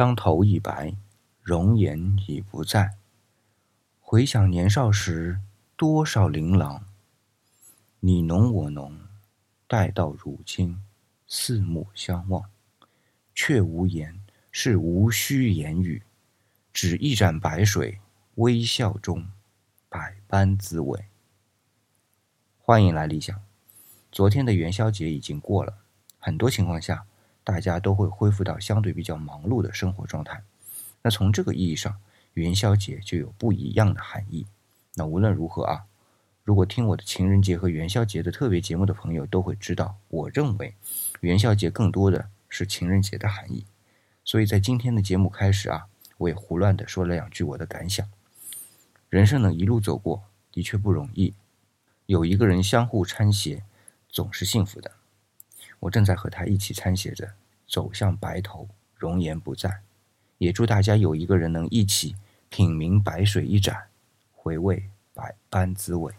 当头已白，容颜已不在。回想年少时，多少琳琅。你侬我侬，待到如今，四目相望，却无言，是无需言语。只一盏白水，微笑中，百般滋味。欢迎来理想。昨天的元宵节已经过了，很多情况下，大家都会恢复到相对比较忙碌的生活状态。那从这个意义上，元宵节就有不一样的含义。那无论如何啊，如果听我的情人节和元宵节的特别节目的朋友都会知道，我认为元宵节更多的是情人节的含义。所以在今天的节目开始啊，我也胡乱的说了两句我的感想。人生能一路走过，的确不容易，有一个人相互搀携。总是幸福的，我正在和他一起参写着，走向白头，容颜不在。也祝大家有一个人能一起品茗白水一盏，回味百般滋味。